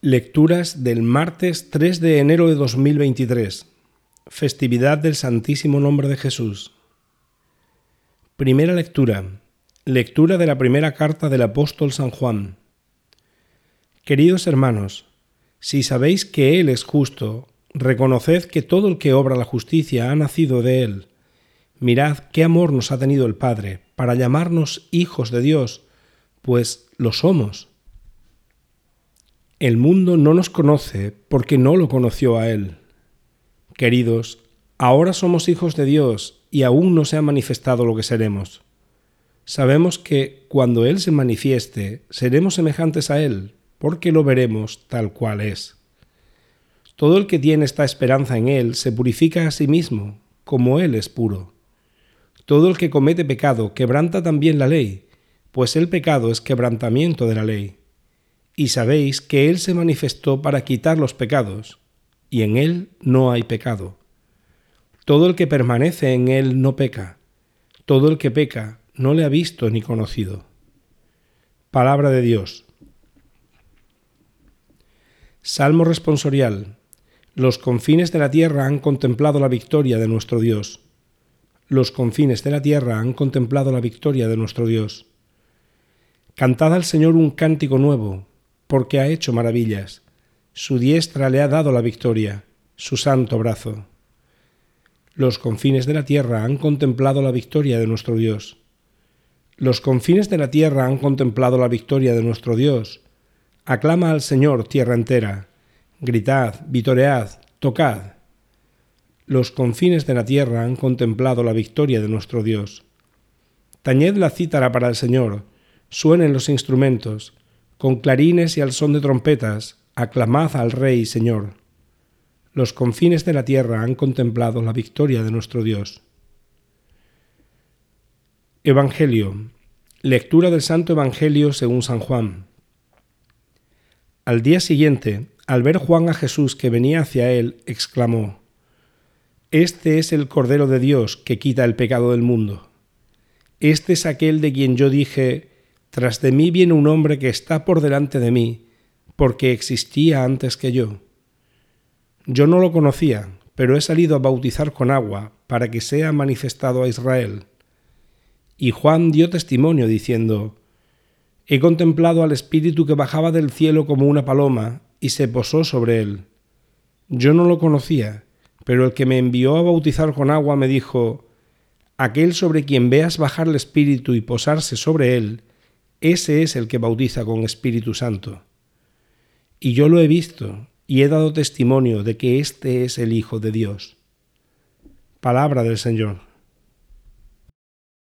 Lecturas del martes 3 de enero de 2023, festividad del Santísimo Nombre de Jesús. Primera lectura. Lectura de la primera carta del apóstol San Juan. Queridos hermanos, si sabéis que Él es justo, reconoced que todo el que obra la justicia ha nacido de Él. Mirad qué amor nos ha tenido el Padre para llamarnos hijos de Dios, pues lo somos. El mundo no nos conoce porque no lo conoció a Él. Queridos, ahora somos hijos de Dios y aún no se ha manifestado lo que seremos. Sabemos que cuando Él se manifieste, seremos semejantes a Él, porque lo veremos tal cual es. Todo el que tiene esta esperanza en Él se purifica a sí mismo, como Él es puro. Todo el que comete pecado quebranta también la ley, pues el pecado es quebrantamiento de la ley y sabéis que Él se manifestó para quitar los pecados, y en Él no hay pecado. Todo el que permanece en Él no peca, todo el que peca no le ha visto ni conocido. Palabra de Dios. Salmo responsorial. Los confines de la tierra han contemplado la victoria de nuestro Dios. Los confines de la tierra han contemplado la victoria de nuestro Dios. Cantad al Señor un cántico nuevo, porque ha hecho maravillas. Su diestra le ha dado la victoria, su santo brazo. Los confines de la tierra han contemplado la victoria de nuestro Dios. Los confines de la tierra han contemplado la victoria de nuestro Dios. Aclama al Señor tierra entera. Gritad, vitoread, tocad. Los confines de la tierra han contemplado la victoria de nuestro Dios. Tañed la cítara para el Señor, suenen los instrumentos, con clarines y al son de trompetas, aclamad al Rey Señor. Los confines de la tierra han contemplado la victoria de nuestro Dios. Evangelio. Lectura del Santo Evangelio según San Juan. Al día siguiente, al ver Juan a Jesús que venía hacia él, exclamó, Este es el Cordero de Dios que quita el pecado del mundo. Este es aquel de quien yo dije, tras de mí viene un hombre que está por delante de mí, porque existía antes que yo. Yo no lo conocía, pero he salido a bautizar con agua, para que sea manifestado a Israel. Y Juan dio testimonio diciendo, He contemplado al Espíritu que bajaba del cielo como una paloma, y se posó sobre él. Yo no lo conocía, pero el que me envió a bautizar con agua me dijo, Aquel sobre quien veas bajar el Espíritu y posarse sobre él, ese es el que bautiza con Espíritu Santo. Y yo lo he visto y he dado testimonio de que este es el Hijo de Dios. Palabra del Señor.